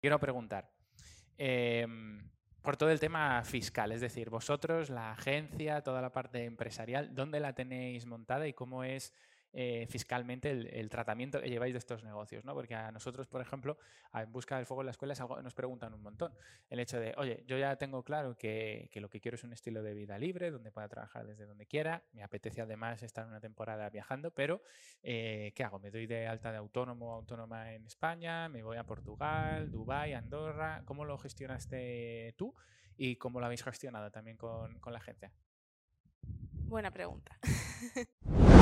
quiero preguntar. Em, por todo el tema fiscal, es decir, vosotros, la agencia, toda la parte empresarial, ¿dónde la tenéis montada y cómo es eh, fiscalmente el, tratamiento que lleváis de estos negocios, ¿no? Porque a nosotros, por ejemplo, en Busca del Fuego en la escuela nos preguntan un montón. El hecho de, oye, yo ya tengo claro que, lo que quiero es un estilo de vida libre, donde pueda trabajar desde donde quiera, me apetece además estar una temporada viajando, pero eh, ¿qué hago? ¿Me doy de alta de autónomo autónoma en España? ¿Me voy a Portugal, Dubái, Andorra? ¿Cómo lo gestionaste tú? ¿Y cómo lo habéis gestionado también con, con la agencia? Buena pregunta.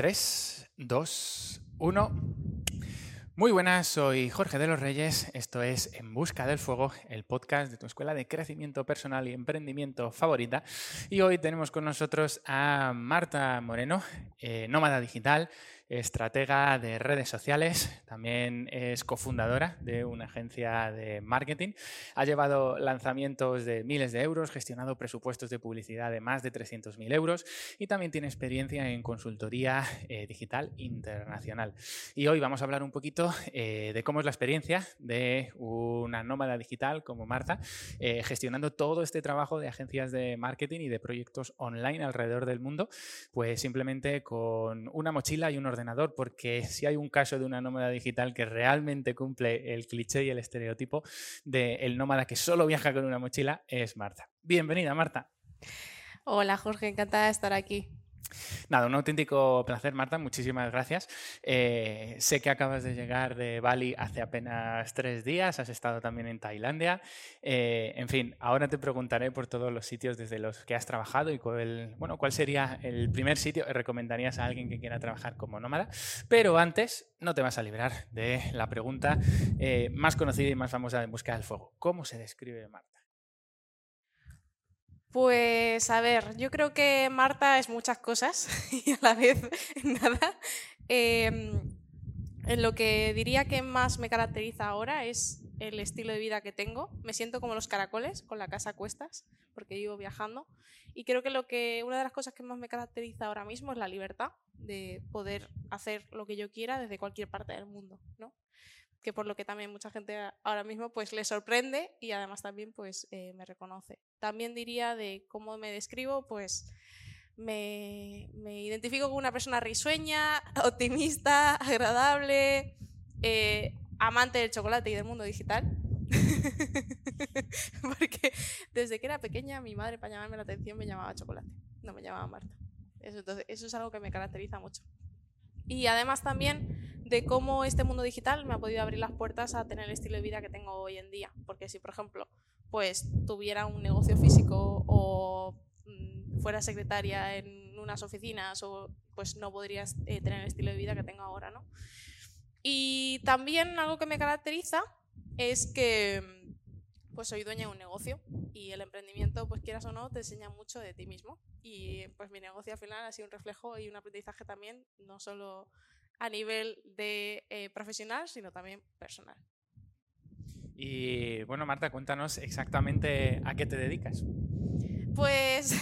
Tres, dos, uno. Muy buenas, soy Jorge de los Reyes. Esto es En Busca del Fuego, el podcast de tu escuela de crecimiento personal y emprendimiento favorita. Y hoy tenemos con nosotros a Marta Moreno, eh, nómada digital, estratega de redes sociales, también es cofundadora de una agencia de marketing, ha llevado lanzamientos de miles de euros, gestionado presupuestos de publicidad de más de 300.000 euros y también tiene experiencia en consultoría eh, digital internacional. Y hoy vamos a hablar un poquito eh, de cómo es la experiencia de una nómada digital como Marta, eh, gestionando todo este trabajo de agencias de marketing y de proyectos online alrededor del mundo, pues simplemente con una mochila y un ordenador porque si hay un caso de una nómada digital que realmente cumple el cliché y el estereotipo del nómada que solo viaja con una mochila, es Marta. Bienvenida, Marta. Hola, Jorge, encantada de estar aquí. Nada, un auténtico placer, Marta. Muchísimas gracias. Eh, sé que acabas de llegar de Bali hace apenas tres días. Has estado también en Tailandia. Eh, en fin, ahora te preguntaré por todos los sitios desde los que has trabajado y cuál, bueno, cuál sería el primer sitio que recomendarías a alguien que quiera trabajar como nómada. Pero antes, no te vas a librar de la pregunta eh, más conocida y más famosa de Busca del Fuego. ¿Cómo se describe Marta? Pues a ver, yo creo que Marta es muchas cosas y a la vez nada. Em, en lo que diría que más me caracteriza ahora es el estilo de vida que tengo. Me siento como los caracoles, con la casa a cuestas, porque vivo viajando. Y creo que, lo que una de las cosas que más me caracteriza ahora mismo es la libertad de poder hacer lo que yo quiera desde cualquier parte del mundo. ¿no? Que por lo que también mucha gente ahora mismo pues le sorprende y además también pues eh, me reconoce. También diría de cómo me describo, pues me, identifico como una persona risueña, optimista, agradable, eh, amante del chocolate y del mundo digital. Porque desde que era pequeña mi madre para llamarme la atención me llamaba chocolate, no me llamaba Marta. Eso, entonces, eso es algo que me caracteriza mucho. Y además también de cómo este mundo digital me ha podido abrir las puertas a tener el estilo de vida que tengo hoy en día. Porque si, por ejemplo, pues tuviera un negocio físico o mm, fuera secretaria en unas oficinas, o, pues no podrías eh, tener el estilo de vida que tengo ahora, ¿no? Y también algo que me caracteriza es que pues soy dueña de un negocio y el emprendimiento, pues quieras o no, te enseña mucho de ti mismo. Y pues mi negocio al final ha sido un reflejo y un aprendizaje también, no solo a nivel de eh, profesional, sino también personal. Y bueno, Marta, cuéntanos exactamente a qué te dedicas. Pues...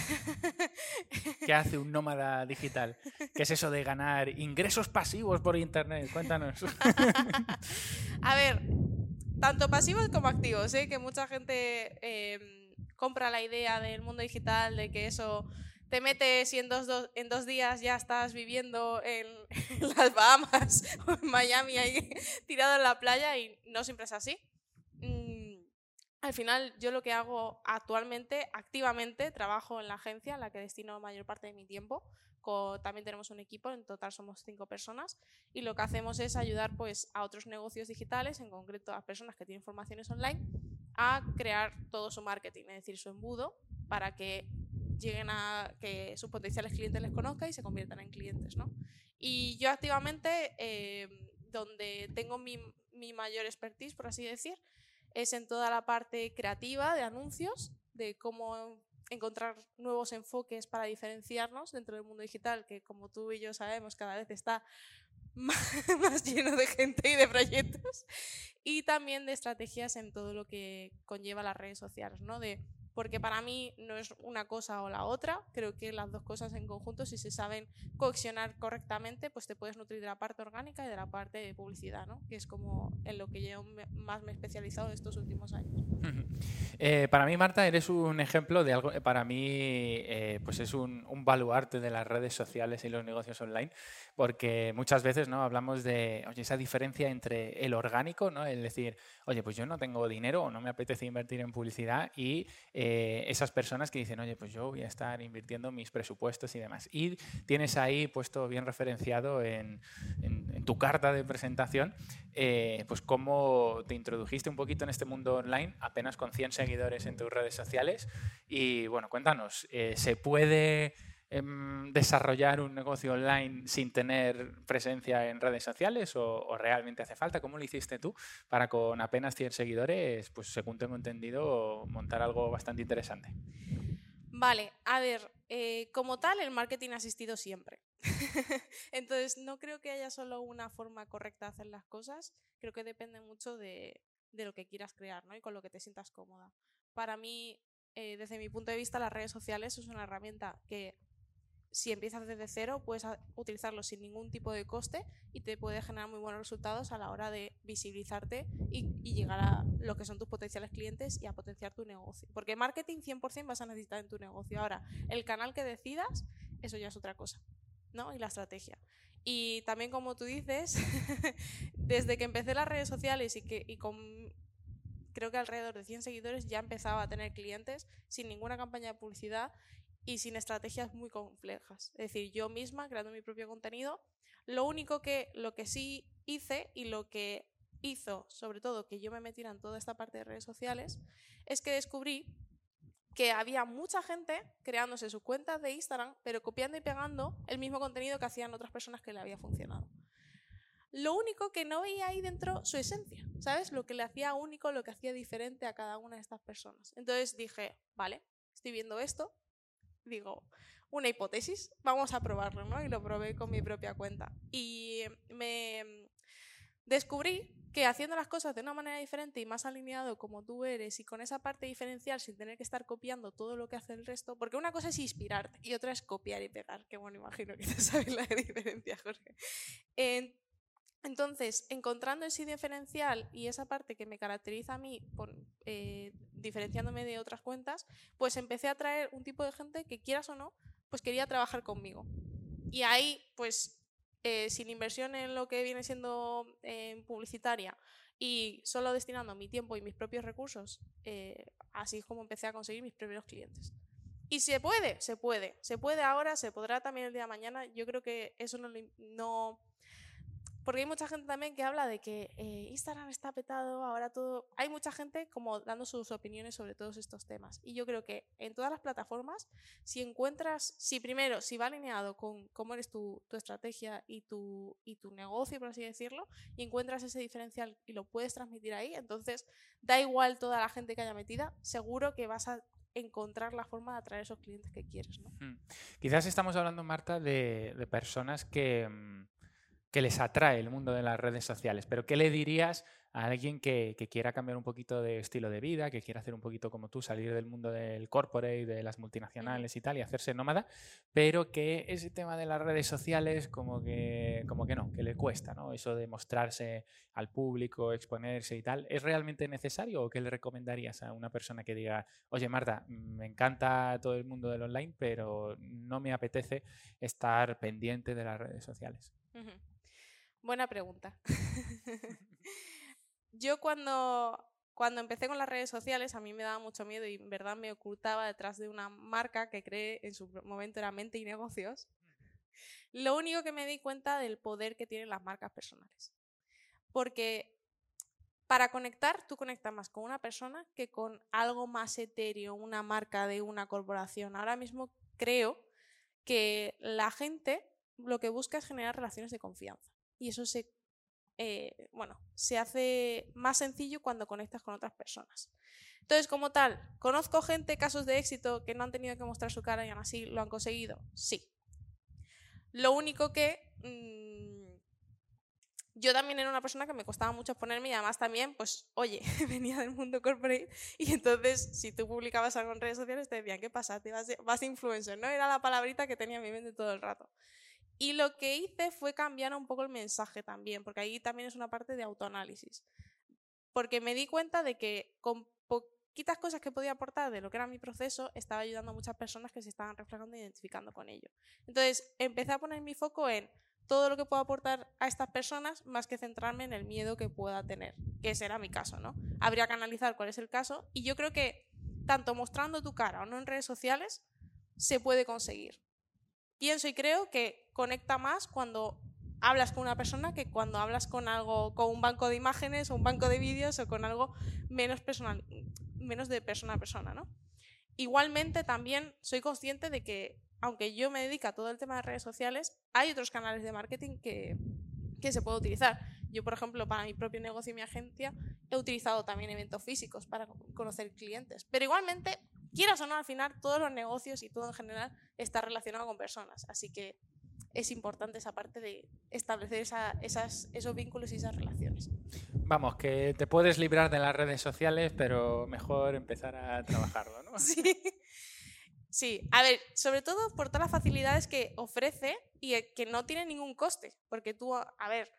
¿Qué hace un nómada digital? ¿Qué es eso de ganar ingresos pasivos por Internet? Cuéntanos. a ver, tanto pasivos como activos. Sé que mucha gente em, compra la idea del mundo digital, de que eso te metes y en dos, en dos días ya estás viviendo en, las Bahamas o en Miami ahí tirado en la playa y no siempre es así. Mm, al final yo lo que hago actualmente, activamente, trabajo en la agencia en la que destino mayor parte de mi tiempo. También tenemos un equipo, en total somos cinco personas y lo que hacemos es ayudar pues, a otros negocios digitales, en concreto a personas que tienen formaciones online, a crear todo su marketing, es decir, su embudo, para que lleguen a que sus potenciales clientes les conozcan y se conviertan en clientes, ¿no? Y yo activamente, eh, donde tengo mi, mi, mayor expertise, por así decir, es en toda la parte creativa de anuncios, de cómo encontrar nuevos enfoques para diferenciarnos dentro del mundo digital, que como tú y yo sabemos, cada vez está más lleno de gente y de proyectos, y también de estrategias en todo lo que conlleva las redes sociales, ¿no? De porque para mí no es una cosa o la otra, creo que las dos cosas en conjunto, si se saben coaccionar correctamente, pues te puedes nutrir de la parte orgánica y de la parte de publicidad, ¿no? que es como en lo que yo más me he especializado estos últimos años. Eh, para mí, Marta, eres un ejemplo de algo, para mí, eh, pues es un, un, baluarte de las redes sociales y los negocios online, porque muchas veces ¿no? hablamos de oye, esa diferencia entre el orgánico, ¿no? el decir, oye, pues yo no tengo dinero o no me apetece invertir en publicidad, y eh, esas personas que dicen, oye, pues yo voy a estar invirtiendo mis presupuestos y demás. Y tienes ahí puesto bien referenciado en, tu carta de presentación, pues cómo te introdujiste un poquito en este mundo online apenas con 100 seguidores en tus redes sociales. Y bueno, cuéntanos, eh, ¿se puede desarrollar un negocio online sin tener presencia en redes sociales o, realmente hace falta? ¿Cómo lo hiciste tú para con apenas 100 seguidores, pues según tengo entendido, montar algo bastante interesante? Vale, a ver, eh, como tal, el marketing ha existido siempre. Entonces, no creo que haya solo una forma correcta de hacer las cosas, creo que depende mucho de, de lo que quieras crear ¿no? y con lo que te sientas cómoda. Para mí, eh, desde mi punto de vista, las redes sociales es una herramienta que si empiezas desde cero puedes utilizarlo sin ningún tipo de coste y te puede generar muy buenos resultados a la hora de visibilizarte y, y llegar a lo que son tus potenciales clientes y a potenciar tu negocio. Porque marketing 100% vas a necesitar en tu negocio. Ahora, el canal que decidas, eso ya es otra cosa. ¿no? Y la estrategia. Y también, como tú dices, desde que empecé las redes sociales y, que, y con creo que alrededor de 100 seguidores ya empezaba a tener clientes sin ninguna campaña de publicidad y sin estrategias muy complejas. Es decir, yo misma creando mi propio contenido. Lo único que, lo que sí hice y lo que hizo, sobre todo, que yo me metiera en toda esta parte de redes sociales, es que descubrí que había mucha gente creándose sus cuentas de Instagram, pero copiando y pegando el mismo contenido que hacían otras personas que le había funcionado. Lo único que no veía ahí dentro su esencia, ¿sabes? Lo que le hacía único, lo que hacía diferente a cada una de estas personas. Entonces dije, vale, estoy viendo esto, digo, una hipótesis, vamos a probarlo, ¿no? Y lo probé con mi propia cuenta. Y me descubrí que haciendo las cosas de una manera diferente y más alineado como tú eres y con esa parte diferencial sin tener que estar copiando todo lo que hace el resto, porque una cosa es inspirarte y otra es copiar y pegar, que bueno, imagino que tú sabes la diferencia, Jorge. Entonces, encontrando ese diferencial y esa parte que me caracteriza a mí, por, eh, diferenciándome de otras cuentas, pues empecé a traer un tipo de gente que quieras o no, pues quería trabajar conmigo. Y ahí, pues eh, sin inversión en lo que viene siendo eh, publicitaria y solo destinando mi tiempo y mis propios recursos, así es como empecé a conseguir mis primeros clientes. Y se puede, se puede, se puede ahora, se podrá también el día de mañana. Yo creo que eso no porque hay mucha gente también que habla de que eh, Instagram está petado, ahora todo... Hay mucha gente como dando sus opiniones sobre todos estos temas. Y yo creo que en todas las plataformas, si encuentras, si primero, si va alineado con cómo eres tu, tu estrategia y tu, y tu negocio, por así decirlo, y encuentras ese diferencial y lo puedes transmitir ahí, entonces da igual toda la gente que haya metida, seguro que vas a encontrar la forma de atraer esos clientes que quieres. Hmm. Quizás estamos hablando, Marta, de, de personas que, mm, que les atrae el mundo de las redes sociales. Pero ¿qué le dirías a alguien que, quiera cambiar un poquito de estilo de vida, que quiera hacer un poquito como tú, salir del mundo del corporate, de las multinacionales y tal, y hacerse nómada, pero que ese tema de las redes sociales como que, como que no, que le cuesta, ¿no? Eso de mostrarse al público, exponerse y tal, ¿es realmente necesario o qué le recomendarías a una persona que diga, oye Marta, me encanta todo el mundo del online, pero no me apetece estar pendiente de las redes sociales? Buena pregunta. Yo cuando, cuando empecé con las redes sociales a mí me daba mucho miedo y en verdad me ocultaba detrás de una marca que creé en su momento era Mente y Negocios. Lo único que me di cuenta del poder que tienen las marcas personales. Porque para conectar, tú conectas más con una persona que con algo más etéreo, una marca de una corporación. Ahora mismo creo que la gente lo que busca es generar relaciones de confianza y eso se, eh, bueno, se hace más sencillo cuando conectas con otras personas. Entonces, como tal, ¿conozco gente, casos de éxito que no han tenido que mostrar su cara y aún así lo han conseguido? Sí. Lo único que mm, yo también era una persona que me costaba mucho exponerme y además también, pues, oye, venía del mundo corporate y entonces si tú publicabas algo en redes sociales te decían, ¿qué pasa? Te vas, vas influencer, ¿no? Era la palabrita que tenía en mi mente todo el rato. Y lo que hice fue cambiar un poco el mensaje también, porque ahí también es una parte de autoanálisis. Porque me di cuenta de que con poquitas cosas que podía aportar de lo que era mi proceso, estaba ayudando a muchas personas que se estaban reflejando e identificando con ello. Entonces, empecé a poner mi foco en todo lo que puedo aportar a estas personas más que centrarme en el miedo que pueda tener, que será mi caso, ¿no? Habría que analizar cuál es el caso y yo creo que tanto mostrando tu cara o no en redes sociales se puede conseguir. Pienso y creo que conecta más cuando hablas con una persona que cuando hablas con algo, con un banco de imágenes o un banco de vídeos o con algo menos personal, menos de persona a persona, ¿no? Igualmente también soy consciente de que aunque yo me dedico a todo el tema de redes sociales, hay otros canales de marketing que, que se puede utilizar. Yo, por ejemplo, para mi propio negocio y mi agencia, he utilizado también eventos físicos para conocer clientes. Pero igualmente, quieras o no, al final, todos los negocios y todo en general está relacionado con personas. Así que es importante esa parte de establecer esas, esos vínculos y esas relaciones. Vamos, que te puedes librar de las redes sociales, pero mejor empezar a trabajarlo, ¿no? Sí. Sí, a ver, sobre todo por todas las facilidades que ofrece y que no tiene ningún coste, porque tú, a ver,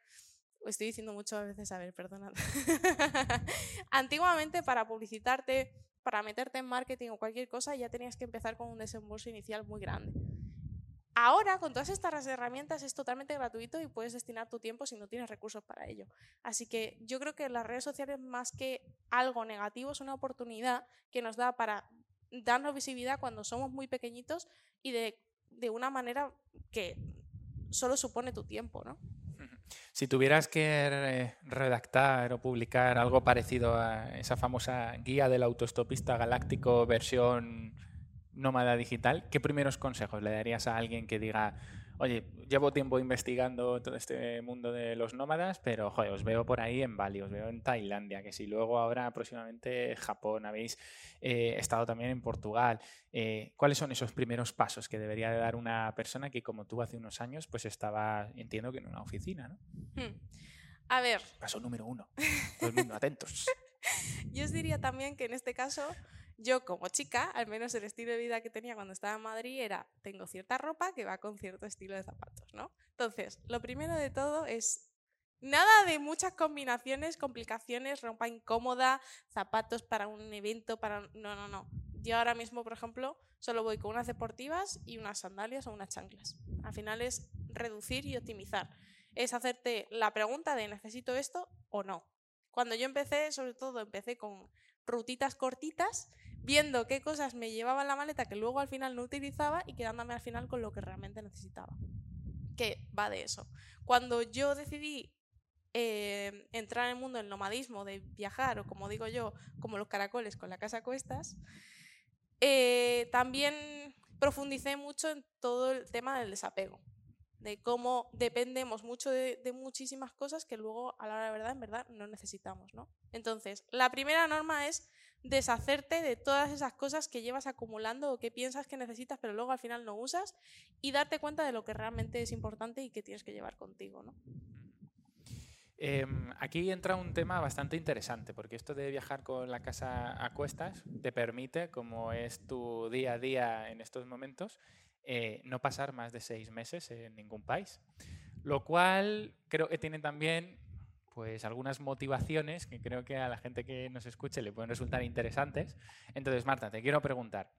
estoy diciendo muchas veces, a ver, perdonad. Antiguamente para publicitarte, para meterte en marketing o cualquier cosa, ya tenías que empezar con un desembolso inicial muy grande. Ahora, con todas estas herramientas, es totalmente gratuito y puedes destinar tu tiempo si no tienes recursos para ello. Así que yo creo que las redes sociales, más que algo negativo, es una oportunidad que nos da para darnos visibilidad cuando somos muy pequeñitos y de, de una manera que solo supone tu tiempo, ¿no? Si tuvieras que redactar o publicar algo parecido a esa famosa guía del autostopista galáctico versión nómada digital, ¿qué primeros consejos le darías a alguien que diga, oye, llevo tiempo investigando todo este mundo de los nómadas, pero joder, os veo por ahí en Bali, os veo en Tailandia, que si luego ahora próximamente Japón, habéis eh, estado también en Portugal. Eh, ¿Cuáles son esos primeros pasos que debería de dar una persona que como tú hace unos años pues estaba, entiendo que en una oficina, ¿no? Hmm. A ver. Paso número uno. Todo el mundo, atentos. Yo os diría también que en este caso yo como chica, al menos el estilo de vida que tenía cuando estaba en Madrid era, tengo cierta ropa que va con cierto estilo de zapatos, ¿no? Entonces, lo primero de todo es nada de muchas combinaciones, complicaciones, ropa incómoda, zapatos para un evento, para... No, no, no. Yo ahora mismo, por ejemplo, solo voy con unas deportivas y unas sandalias o unas chanclas. Al final es reducir y optimizar. Es hacerte la pregunta de ¿necesito esto o no? Cuando yo empecé, sobre todo, empecé con rutitas cortitas viendo qué cosas me llevaba la maleta que luego al final no utilizaba y quedándome al final con lo que realmente necesitaba. Que va de eso. Cuando yo decidí eh, entrar en el mundo del nomadismo, de viajar, o como digo yo, como los caracoles con la casa a cuestas, eh, también profundicé mucho en todo el tema del desapego, de cómo dependemos mucho de, muchísimas cosas que luego, a la hora de verdad, en verdad, no necesitamos. ¿no? Entonces, la primera norma es deshacerte de todas esas cosas que llevas acumulando o que piensas que necesitas pero luego al final no usas y darte cuenta de lo que realmente es importante y que tienes que llevar contigo. ¿no? Em, aquí entra un tema bastante interesante, porque esto de viajar con la casa a cuestas te permite, como es tu día a día en estos momentos, eh, no pasar más de seis meses en ningún país. Lo cual creo que tiene también pues algunas motivaciones que creo que a la gente que nos escuche le pueden resultar interesantes. Entonces, Marta, te quiero preguntar,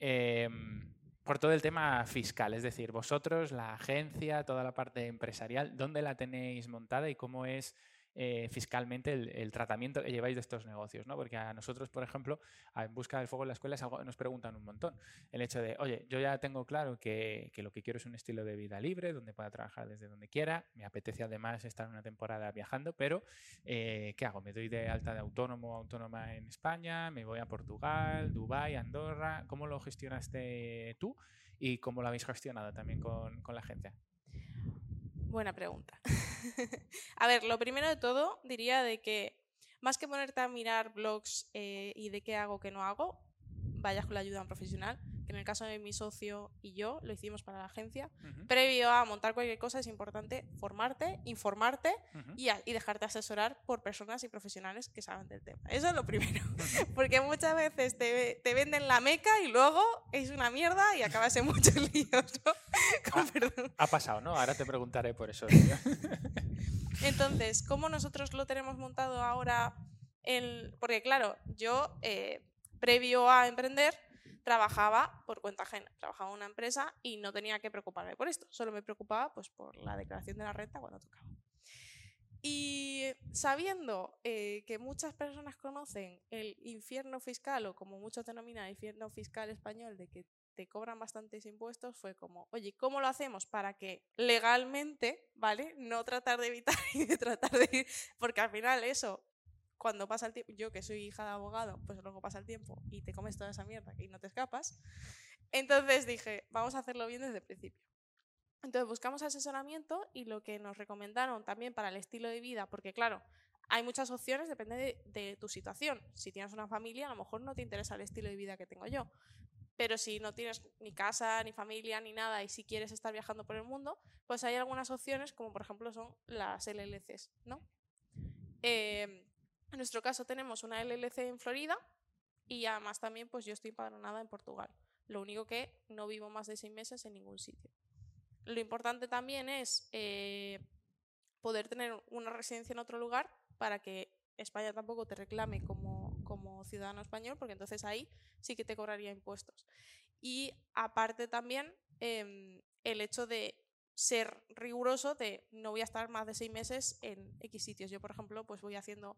em, por todo el tema fiscal, es decir, vosotros, la agencia, toda la parte empresarial, ¿dónde la tenéis montada y cómo es eh, fiscalmente el, tratamiento que lleváis de estos negocios, ¿no? Porque a nosotros, por ejemplo, en Busca del Fuego en la escuela nos preguntan un montón. El hecho de, oye, yo ya tengo claro que, lo que quiero es un estilo de vida libre, donde pueda trabajar desde donde quiera, me apetece además estar una temporada viajando, pero eh, ¿qué hago? ¿Me doy de alta de autónomo autónoma en España? ¿Me voy a Portugal, Dubái, Andorra? ¿Cómo lo gestionaste tú? ¿Y cómo lo habéis gestionado también con, con la agencia? Buena pregunta. a ver, lo primero de todo diría de que más que ponerte a mirar blogs eh, y de qué hago, qué no hago, vayas con la ayuda de un profesional, en el caso de mi socio y yo, lo hicimos para la agencia. Ujú, Previo a montar cualquier cosa es importante formarte, informarte ujú. y, a- y dejarte asesorar por personas y profesionales que saben del tema. Eso es lo primero. Porque muchas veces te, te venden la meca y luego es una mierda y acabas en muchos líos, ¿no? Con perdón. Ha pasado, ¿no? Ahora te preguntaré por eso. Entonces, ¿cómo nosotros lo tenemos montado ahora? En... Porque claro, yo, eh, previo a emprender, trabajaba por cuenta ajena. Trabajaba en una empresa y no tenía que preocuparme por esto. Solo me preocupaba pues, por la declaración de la renta cuando tocaba. Y sabiendo eh, que muchas personas conocen el infierno fiscal, o como muchos denominan el infierno fiscal español, de que te cobran bastantes impuestos, fue como, oye, ¿cómo lo hacemos para que legalmente, ¿vale? No tratar de evitar y de tratar de ir, porque al final eso, cuando pasa el tiempo, yo que soy hija de abogado, pues luego pasa el tiempo y te comes toda esa mierda y no te escapas. Entonces dije, vamos a hacerlo bien desde el principio. Entonces buscamos asesoramiento y lo que nos recomendaron también para el estilo de vida, porque claro, hay muchas opciones, depende de, de tu situación. Si tienes una familia, a lo mejor no te interesa el estilo de vida que tengo yo. Pero si no tienes ni casa, ni familia, ni nada, y si quieres estar viajando por el mundo, pues hay algunas opciones, como por ejemplo son las LLCs, ¿no? Eh, en nuestro caso tenemos una LLC en Florida y además también pues yo estoy empadronada en Portugal. Lo único que no vivo más de seis meses en ningún sitio. Lo importante también es eh, poder tener una residencia en otro lugar para que España tampoco te reclame como, como ciudadano español, porque entonces ahí sí que te cobraría impuestos. Y aparte también eh, el hecho de ser riguroso de no voy a estar más de seis meses en X sitios. Yo, por ejemplo, pues voy haciendo,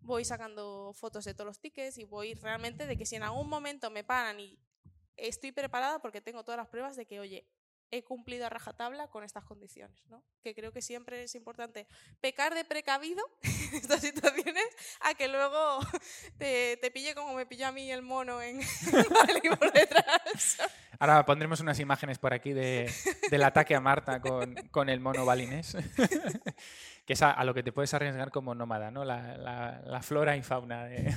voy sacando fotos de todos los tickets y voy realmente de que si en algún momento me paran y estoy preparada porque tengo todas las pruebas de que, oye, he cumplido a rajatabla con estas condiciones, ¿no? Que creo que siempre es importante pecar de precavido en estas situaciones a que luego te, te pille como me pilló a mí el mono en Bali por detrás. Ahora pondremos unas imágenes por aquí de, del ataque a Marta con, con el mono balinés. que es a, a, lo que te puedes arriesgar como nómada, ¿no? La, la, la flora y fauna. De...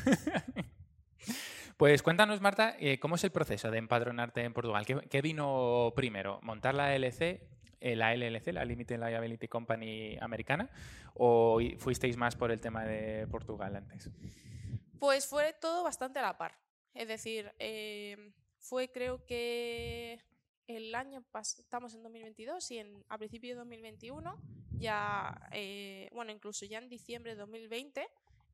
Pues cuéntanos, Marta, eh, ¿cómo es el proceso de empadronarte en Portugal? ¿Qué, vino primero? ¿Montar la LLC, eh, la LLC, la Limited Liability Company americana? ¿O fuisteis más por el tema de Portugal antes? Pues fue todo bastante a la par. Es decir, eh, fue creo que el año pasado, estamos en 2022 y en, a principio de 2021, ya, bueno, incluso ya en diciembre de 2020,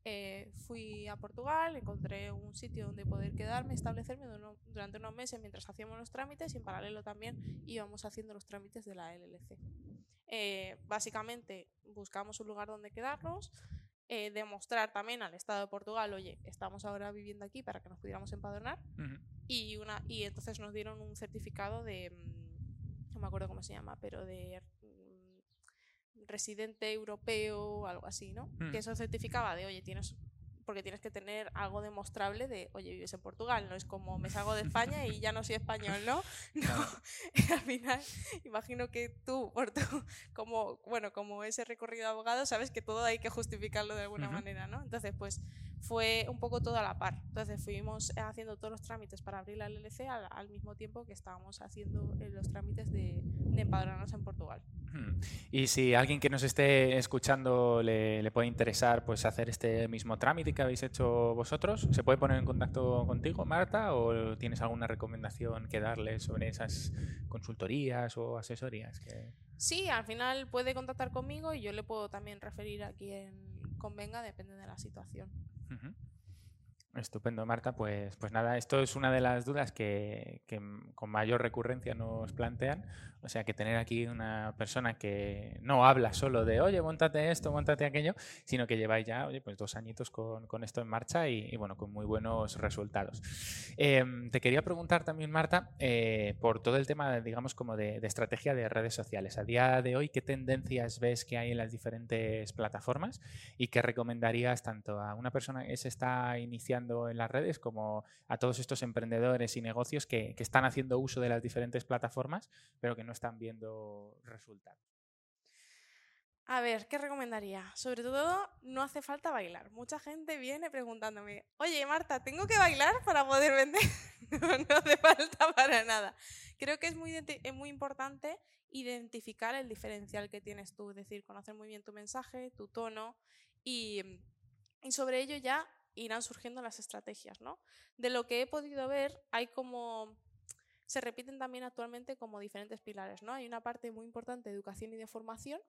eh, fui a Portugal, encontré un sitio donde poder quedarme, establecerme durante unos meses mientras hacíamos los trámites y en paralelo también íbamos haciendo los trámites de la LLC. Eh, básicamente buscamos un lugar donde quedarnos, eh, demostrar también al Estado de Portugal, oye, estamos ahora viviendo aquí para que nos pudiéramos empadronar uh -huh. y, una, y entonces nos dieron un certificado de, no me acuerdo cómo se llama, pero de residente europeo o algo así, ¿no? Mm. Que eso certificaba de, oye, tienes porque tienes que tener algo demostrable de, oye, vives en Portugal, no es como me salgo de España y ya no soy español, ¿no? No, al final, imagino que tú, por tu, como, bueno, como ese recorrido de abogado, sabes que todo hay que justificarlo de alguna uh -huh. manera, ¿no? Entonces, pues fue un poco todo a la par. Entonces fuimos haciendo todos los trámites para abrir la LLC al, al mismo tiempo que estábamos haciendo eh, los trámites de, de empadronarnos en Portugal. Y si alguien que nos esté escuchando le, le, puede interesar pues hacer este mismo trámite que habéis hecho vosotros, ¿se puede poner en contacto contigo, Marta? ¿O tienes alguna recomendación que darle sobre esas consultorías o asesorías? Que... Sí, al final puede contactar conmigo y yo le puedo también referir a quien convenga, depende de la situación. Uh -huh. Estupendo, Marta. Pues, pues nada, esto es una de las dudas que, que, con mayor recurrencia nos plantean. O sea, que tener aquí una persona que no habla solo de, oye, montate esto, montate aquello, sino que lleváis ya, oye, pues dos añitos con, con esto en marcha y, y, bueno, con muy buenos resultados. Eh, te quería preguntar también, Marta, eh, por todo el tema, digamos, como de, de, estrategia de redes sociales. A día de hoy, ¿qué tendencias ves que hay en las diferentes plataformas y qué recomendarías tanto a una persona que se está iniciando en las redes como a todos estos emprendedores y negocios que, están haciendo uso de las diferentes plataformas, pero que no están viendo resultados? A ver, ¿qué recomendaría? Sobre todo, no hace falta bailar. Mucha gente viene preguntándome, oye Marta, ¿tengo que bailar para poder vender? no, hace falta para nada. Creo que es muy, es muy importante identificar el diferencial que tienes tú, es decir, conocer muy bien tu mensaje, tu tono y sobre ello ya irán surgiendo las estrategias, ¿no? De lo que he podido ver, hay como se repiten también actualmente como diferentes pilares, ¿no? Hay una parte muy importante de educación y de formación,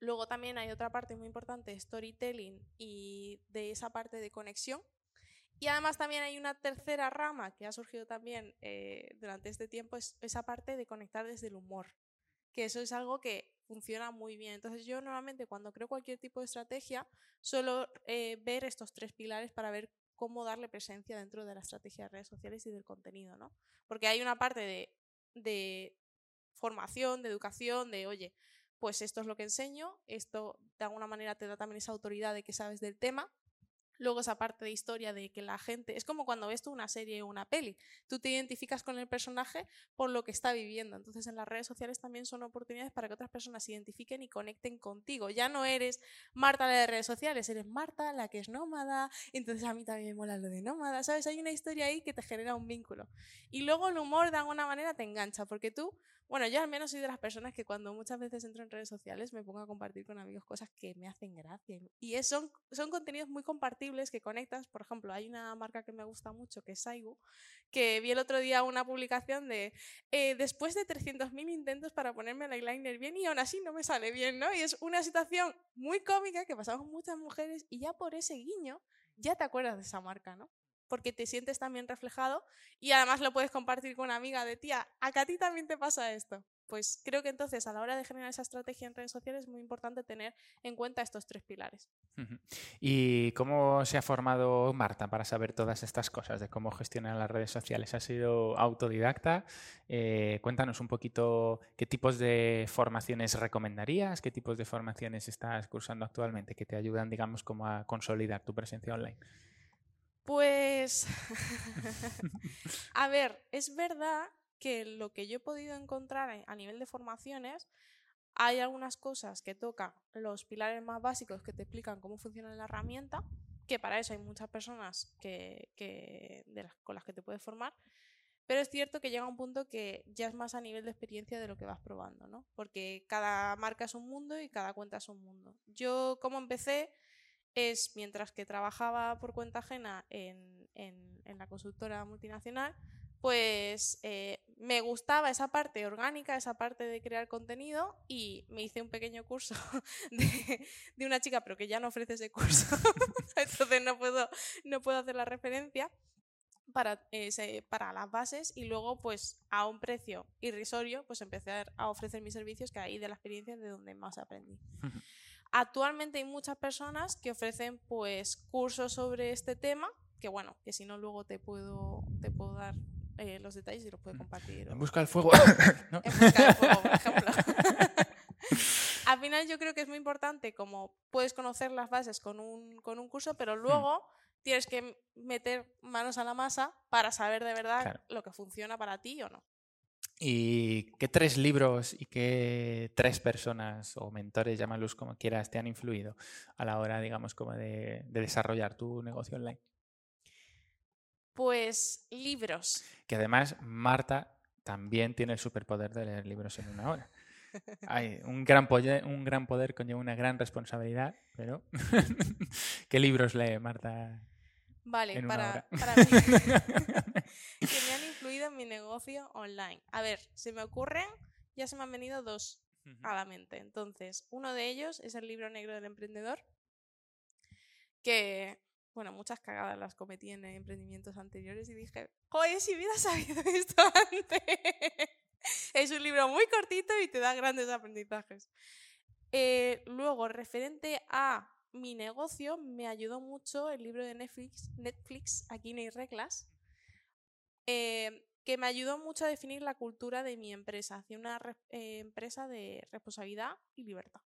luego también hay otra parte muy importante de storytelling y de esa parte de conexión, y además también hay una tercera rama que ha surgido también eh, durante este tiempo, es esa parte de conectar desde el humor, que eso es algo que funciona muy bien. Entonces yo normalmente cuando creo cualquier tipo de estrategia suelo eh, ver estos tres pilares para ver cómo darle presencia dentro de la estrategia de redes sociales y del contenido, ¿no? Porque hay una parte de, de formación, de educación, de, oye, pues esto es lo que enseño, esto de alguna manera te da también esa autoridad de que sabes del tema, Luego esa parte de historia de que la gente, es como cuando ves tú una serie o una peli, tú te identificas con el personaje por lo que está viviendo. Entonces en las redes sociales también son oportunidades para que otras personas se identifiquen y conecten contigo. Ya no eres Marta la de redes sociales, eres Marta la que es nómada, entonces a mí también me mola lo de nómada, ¿sabes? Hay una historia ahí que te genera un vínculo. Y luego el humor de alguna manera te engancha, porque tú bueno, yo al menos soy de las personas que cuando muchas veces entro en redes sociales me pongo a compartir con amigos cosas que me hacen gracia. Y son, son contenidos muy compartibles que conectas. Por ejemplo, hay una marca que me gusta mucho que es Saigu, que vi el otro día una publicación de eh, después de 300.000 intentos para ponerme el eyeliner bien y aún así no me sale bien, ¿no? Y es una situación muy cómica que pasamos muchas mujeres y ya por ese guiño ya te acuerdas de esa marca, ¿no? Porque te sientes también reflejado y además lo puedes compartir con una amiga de tía, a a ti también te pasa esto. Pues creo que entonces a la hora de generar esa estrategia en redes sociales es muy importante tener en cuenta estos tres pilares. ¿Y cómo se ha formado Marta para saber todas estas cosas de cómo gestionar las redes sociales? ¿Ha sido autodidacta? Eh, cuéntanos un poquito qué tipos de formaciones recomendarías, qué tipos de formaciones estás cursando actualmente que te ayudan, digamos, como a consolidar tu presencia online. Pues, a ver, es verdad que lo que yo he podido encontrar a nivel de formaciones, hay algunas cosas que tocan los pilares más básicos que te explican cómo funciona la herramienta, que para eso hay muchas personas que, con las que te puedes formar, pero es cierto que llega un punto que ya es más a nivel de experiencia de lo que vas probando, ¿no? Porque cada marca es un mundo y cada cuenta es un mundo. Yo, como empecé, es mientras que trabajaba por cuenta ajena en, en, la consultora multinacional, pues eh, me gustaba esa parte orgánica, esa parte de crear contenido y me hice un pequeño curso de, de una chica, pero que ya no ofrece ese curso, entonces no puedo, no puedo hacer la referencia. Para, para las bases y luego pues a un precio irrisorio pues empecé a ofrecer mis servicios que ahí de la experiencia de donde más aprendí. Actualmente hay muchas personas que ofrecen pues cursos sobre este tema, que bueno, que si no luego te puedo, te puedo dar eh, los detalles y los puedo compartir. En busca del fuego. En busca del fuego, por ejemplo. Al final yo creo que es muy importante como puedes conocer las bases con un, con un curso, pero hmm. luego tienes que meter manos a la masa para saber de verdad lo que funciona para ti o no. ¿Y qué tres libros y qué tres personas o mentores, llámalos como quieras, te han influido a la hora, digamos, como de, desarrollar tu negocio online? Pues libros. Que además Marta también tiene el superpoder de leer libros en una hora. Hay un gran, poder, un gran poder conlleva una gran responsabilidad, pero ¿qué libros lee Marta? Vale, para, para mí. que me han en mi negocio online. A ver, se me ocurren, ya se me han venido dos a la mente. Entonces, uno de ellos es el libro negro del emprendedor, que, bueno, muchas cagadas las cometí en emprendimientos anteriores y dije, joder, si hubiera sabido esto antes. es un libro muy cortito y te da grandes aprendizajes. Eh, luego, referente a mi negocio, me ayudó mucho el libro de Netflix, Netflix Aquí no hay reglas, eh, que me ayudó mucho a definir la cultura de mi empresa, hacia una eh, empresa de responsabilidad y libertad.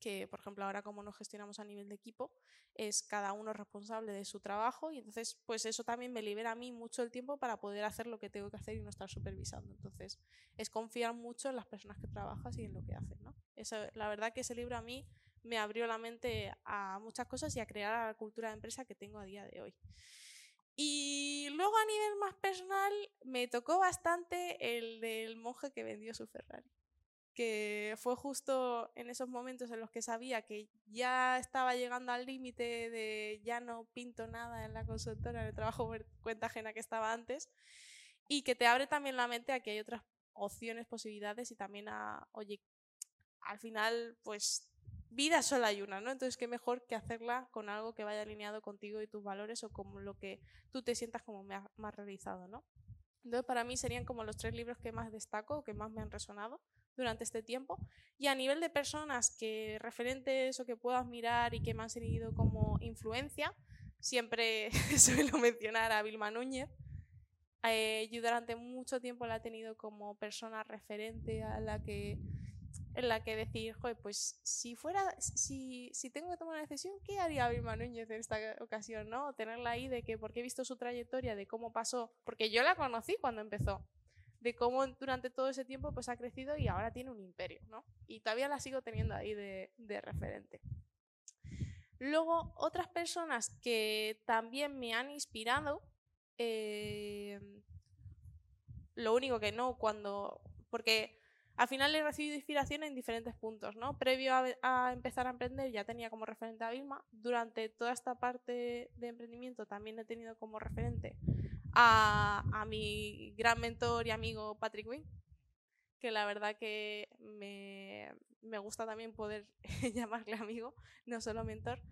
que por ejemplo ahora como nos gestionamos a nivel de equipo, es cada uno responsable de su trabajo y entonces pues eso también me libera a mí mucho el tiempo para poder hacer lo que tengo que hacer y no estar supervisando. Entonces es confiar mucho en las personas que trabajas y en lo que hacen. ¿no? Eso, la verdad que ese libro a mí me abrió la mente a muchas cosas y a crear la cultura de empresa que tengo a día de hoy. Y luego a nivel más personal me tocó bastante el del monje que vendió su Ferrari que fue justo en esos momentos en los que sabía que ya estaba llegando al límite de ya no pinto nada en la consultora, en el trabajo por cuenta ajena que estaba antes, y que te abre también la mente a que hay otras opciones, posibilidades y también a, oye, al final, pues vida solo hay una, ¿no? Entonces, qué mejor que hacerla con algo que vaya alineado contigo y tus valores o con lo que tú te sientas como más realizado, ¿no? Entonces, para mí serían como los tres libros que más destaco o que más me han resonado durante este tiempo. Y a nivel de personas que referentes o que puedas mirar y que me han seguido como influencia, siempre suelo mencionar a Vilma Núñez. Eh, yo durante mucho tiempo la he tenido como persona referente a la que en la que decir, joder, pues si fuera, si, si tengo que tomar una decisión, ¿qué haría Vilma Núñez en esta ocasión? ¿no? Tenerla ahí de que, porque he visto su trayectoria, de cómo pasó, porque yo la conocí cuando empezó, de cómo durante todo ese tiempo pues ha crecido y ahora tiene un imperio, ¿no? Y todavía la sigo teniendo ahí de, de referente. Luego, otras personas que también me han inspirado, eh, lo único que no cuando, porque al final he recibido inspiración en diferentes puntos, ¿no? Previo a, empezar a emprender ya tenía como referente a Vilma. Durante toda esta parte de emprendimiento también he tenido como referente a, mi gran mentor y amigo Patrick Wing, que la verdad que me, me gusta también poder llamarle amigo, no solo mentor,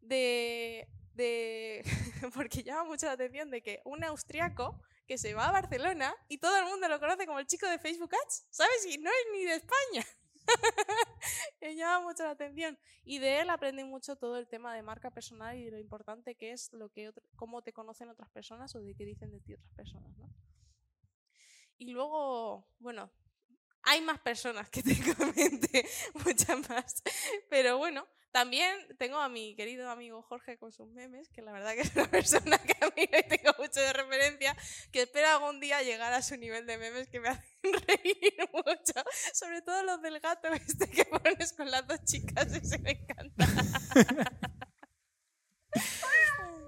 de, de porque llama mucho la atención de que un austriaco que se va a Barcelona y todo el mundo lo conoce como el chico de Facebook Ads, ¿sabes? Y no es ni de España. Me llama mucho la atención. Y de él aprendí mucho todo el tema de marca personal y lo importante que es lo que cómo te conocen otras personas o de qué dicen de ti otras personas, ¿no? Y luego, bueno, hay más personas que tengo en mente, muchas más. Pero bueno, también tengo a mi querido amigo Jorge con sus memes, que la verdad que es una persona que a mí me tengo mucho de referencia, que espero algún día llegar a su nivel de memes que me hacen reír mucho. Sobre todo los del gato este que pones con las dos chicas, ese me encanta.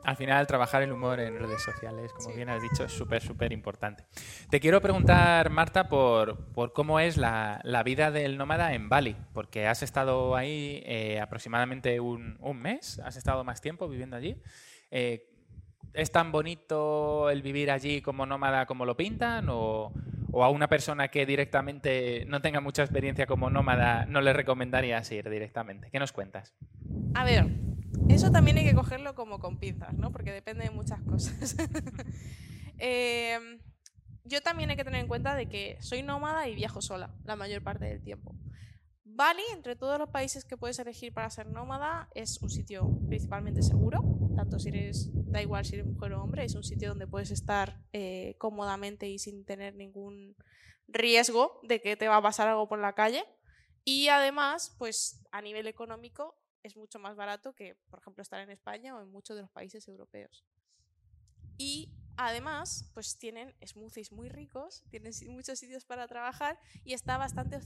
Al final, trabajar el humor en redes sociales, como bien has dicho, es súper, súper importante. Te quiero preguntar, Marta, por, por cómo es la, la, vida del nómada en Bali, porque has estado ahí eh, aproximadamente un, un, mes, has estado más tiempo viviendo allí. Eh, ¿Es tan bonito el vivir allí como nómada como lo pintan? O, ¿O a una persona que directamente no tenga mucha experiencia como nómada no le recomendarías ir directamente? ¿Qué nos cuentas? A ver, eso también hay que cogerlo como con pinzas, ¿no? Porque depende de muchas cosas. Em, yo también hay que tener en cuenta de que soy nómada y viajo sola la mayor parte del tiempo. Bali, entre todos los países que puedes elegir para ser nómada, es un sitio principalmente seguro, tanto si eres, da igual si eres mujer o hombre, es un sitio donde puedes estar eh, cómodamente y sin tener ningún riesgo de que te va a pasar algo por la calle. Y además, pues a nivel económico es mucho más barato que, por ejemplo, estar en España o en muchos de los países europeos. Y además, pues tienen smoothies muy ricos, tienen muchos sitios para trabajar y está bastante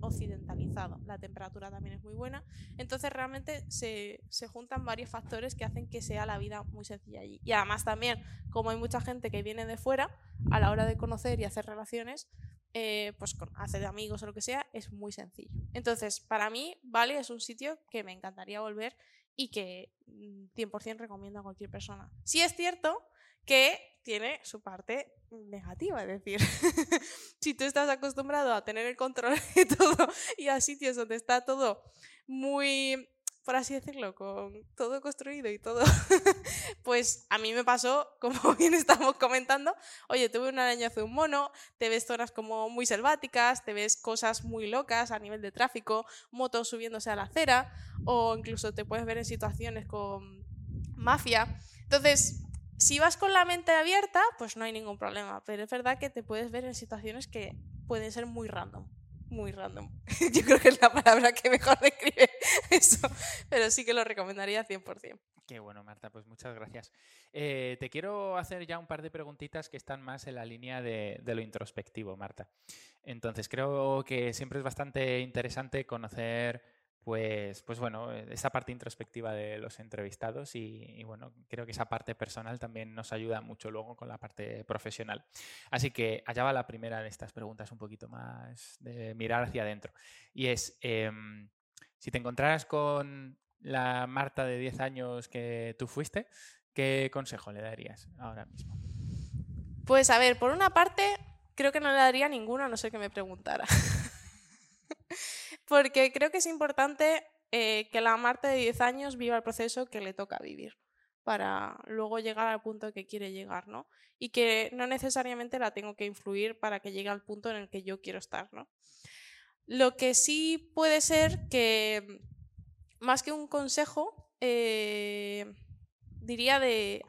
occidentalizado. La temperatura también es muy buena. Entonces, realmente se, se, juntan varios factores que hacen que sea la vida muy sencilla allí. Y además, también, como hay mucha gente que viene de fuera, a la hora de conocer y hacer relaciones, eh, pues hacer amigos o lo que sea, es muy sencillo. Entonces, para mí, Bali es un sitio que me encantaría volver y que 100% mm, recomiendo a cualquier persona. Sí es cierto que tiene su parte negativa, es decir, si tú estás acostumbrado a tener el control de todo y a sitios donde está todo muy por así decirlo, con todo construido y todo, pues a mí me pasó, como bien estamos comentando, oye, tuve un arañazo de un mono, te ves zonas como muy selváticas, te ves cosas muy locas a nivel de tráfico, motos subiéndose a la acera, o incluso te puedes ver en situaciones con mafia. Entonces, si vas con la mente abierta, pues no hay ningún problema, pero es verdad que te puedes ver en situaciones que pueden ser muy random. Muy random. Yo creo que es la palabra que mejor describe eso, pero sí que lo recomendaría 100%. Qué bueno, Marta, pues muchas gracias. Eh, te quiero hacer ya un par de preguntitas que están más en la línea de, lo introspectivo, Marta. Entonces, creo que siempre es bastante interesante conocer pues, pues bueno, esa parte introspectiva de los entrevistados y, bueno, creo que esa parte personal también nos ayuda mucho luego con la parte profesional. Así que allá va la primera de estas preguntas un poquito más de mirar hacia adentro. Y es, em, si te encontraras con la Marta de 10 años que tú fuiste, ¿qué consejo le darías ahora mismo? Pues a ver, por una parte, creo que no le daría ninguno a no ser que me preguntara. Porque creo que es importante eh, que la Marta de 10 años viva el proceso que le toca vivir para luego llegar al punto que quiere llegar, ¿no? Y que no necesariamente la tengo que influir para que llegue al punto en el que yo quiero estar, ¿no? Lo que sí puede ser que más que un consejo, eh, diría de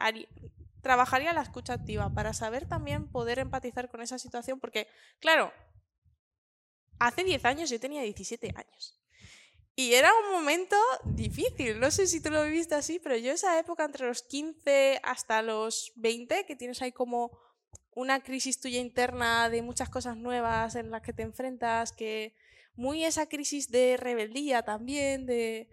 trabajaría la escucha activa para saber también poder empatizar con esa situación, porque, claro, hace 10 años yo tenía 17 años. Y era un momento difícil, no sé si tú lo viviste así, pero yo esa época entre los 15 hasta los 20, que tienes ahí como una crisis tuya interna de muchas cosas nuevas en las que te enfrentas, que muy esa crisis de rebeldía también, de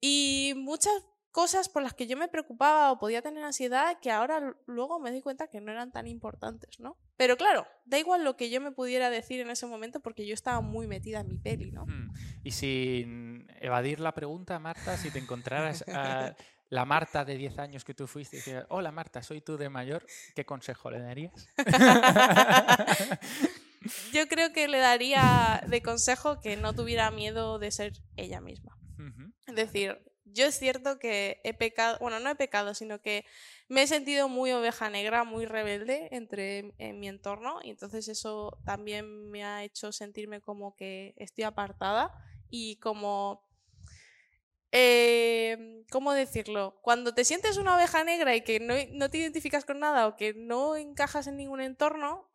y muchas cosas por las que yo me preocupaba o podía tener ansiedad que ahora luego me di cuenta que no eran tan importantes, ¿no? Pero claro, da igual lo que yo me pudiera decir en ese momento porque yo estaba muy metida en mi peli, ¿no? Hmm. Y sin evadir la pregunta, Marta, si te encontraras a la Marta de 10 años que tú fuiste y dices, hola Marta, soy tú de mayor, ¿qué consejo le darías? yo creo que le daría de consejo que no tuviera miedo de ser ella misma. Es decir, yo es cierto que he pecado, bueno, no he pecado, sino que me he sentido muy oveja negra, muy rebelde entre en mi entorno y entonces eso también me ha hecho sentirme como que estoy apartada y como eh, ¿cómo decirlo? Cuando te sientes una oveja negra y que no, no, te identificas con nada o que no encajas en ningún entorno,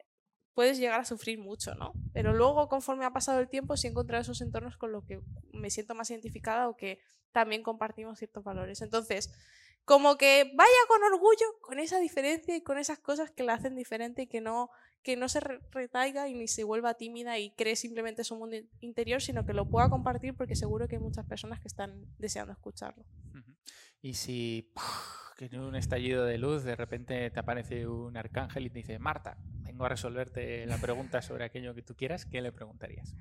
puedes llegar a sufrir mucho, ¿no? Pero luego, conforme ha pasado el tiempo, sí he encontrado esos entornos con los que me siento más identificada o que también compartimos ciertos valores. Entonces, como que vaya con orgullo con esa diferencia y con esas cosas que la hacen diferente y que no, que no se retaiga y ni se vuelva tímida y cree simplemente su mundo interior, sino que lo pueda compartir porque seguro que hay muchas personas que están deseando escucharlo. Y si en un estallido de luz de repente te aparece un arcángel y te dice, Marta, vengo a resolverte la pregunta sobre aquello que tú quieras, ¿qué le preguntarías?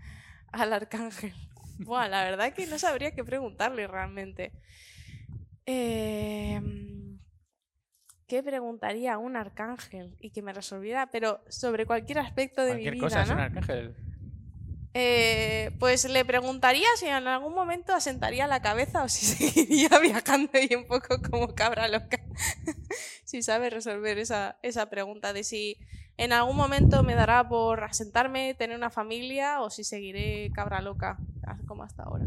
Al arcángel. Bueno, la verdad que no sabría qué preguntarle realmente. Em, ¿Qué preguntaría a un arcángel y que me resolviera, pero sobre cualquier aspecto de mi vida? Cualquier cosa es un arcángel. Eh, pues le preguntaría si en algún momento asentaría la cabeza o si seguiría viajando y un poco como cabra loca. si sabe resolver esa, esa pregunta de si en algún momento me dará por asentarme, tener una familia o si seguiré cabra loca como hasta ahora.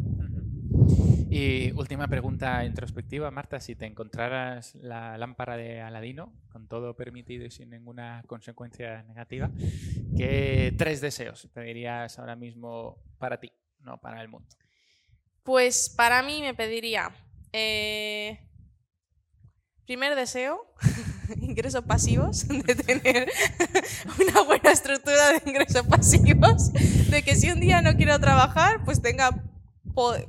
Y última pregunta introspectiva, Marta, si te encontraras la lámpara de Aladino, con todo permitido y sin ninguna consecuencia negativa, ¿qué tres deseos pedirías ahora mismo para ti, no para el mundo? Pues para mí me pediría, eh, primer deseo, ingresos pasivos, de tener una buena estructura de ingresos pasivos, de que si un día no quiero trabajar, pues tenga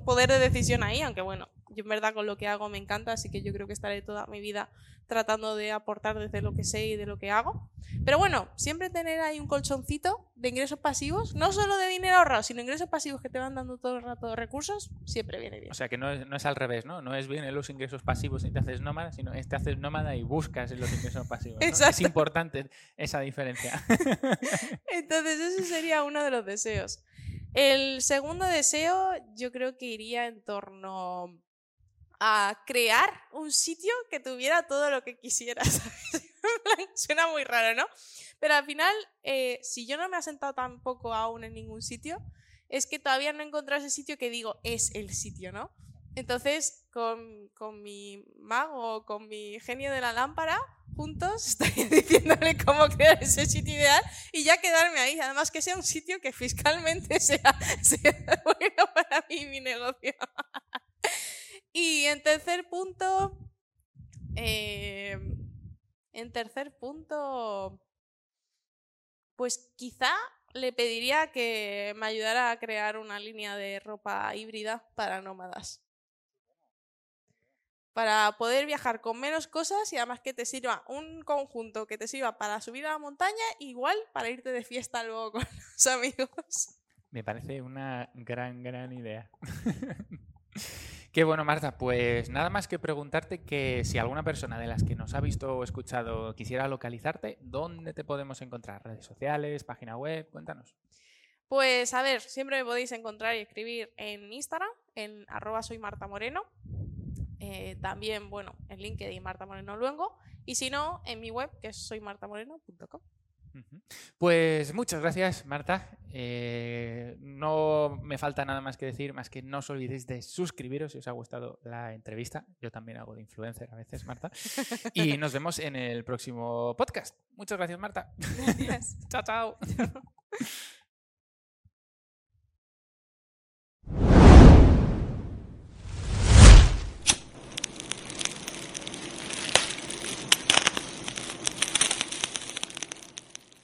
poder de decisión ahí, aunque bueno, yo en verdad con lo que hago me encanta, así que yo creo que estaré toda mi vida tratando de aportar desde lo que sé y de lo que hago. Pero bueno, siempre tener ahí un colchoncito de ingresos pasivos, no solo de dinero ahorrado, sino ingresos pasivos que te van dando todo el rato recursos, siempre viene bien. O sea que no es, no es al revés, ¿no? No es bien los ingresos pasivos y te haces nómada, sino es te haces nómada y buscas los ingresos pasivos. Es importante esa diferencia. Entonces ese sería uno de los deseos. El segundo deseo yo creo que iría en torno a crear un sitio que tuviera todo lo que quisieras. Suena muy raro, ¿no? Pero al final, eh, si yo no me he sentado tampoco aún en ningún sitio, es que todavía no he encontrado ese sitio que digo es el sitio, ¿no? Entonces, con, con mi mago, con mi genio de la lámpara, puntos, diciéndole cómo crear ese sitio ideal y ya quedarme ahí. Además que sea un sitio que fiscalmente sea, sea bueno para mí y mi negocio. y en tercer punto, eh, en tercer punto, pues quizá le pediría que me ayudara a crear una línea de ropa híbrida para nómadas para poder viajar con menos cosas y además que te sirva un conjunto que te sirva para subir a la montaña, igual para irte de fiesta luego con los amigos. Me parece una gran, gran idea. Qué bueno, Marta. Pues nada más que preguntarte que si alguna persona de las que nos ha visto o escuchado quisiera localizarte, ¿dónde te podemos encontrar? ¿Redes sociales, página web? Cuéntanos. Pues a ver, siempre me podéis encontrar y escribir en Instagram, en arroba soy Marta Moreno. Eh, también, bueno, en LinkedIn Marta Moreno Luengo. Y si no, en mi web, que es soymartamoreno.com. Pues muchas gracias, Marta. Eh, no me falta nada más que decir, más que no os olvidéis de suscribiros si os ha gustado la entrevista. Yo también hago de influencer a veces, Marta. Y nos vemos en el próximo podcast. Muchas gracias, Marta. Gracias. chao, chao.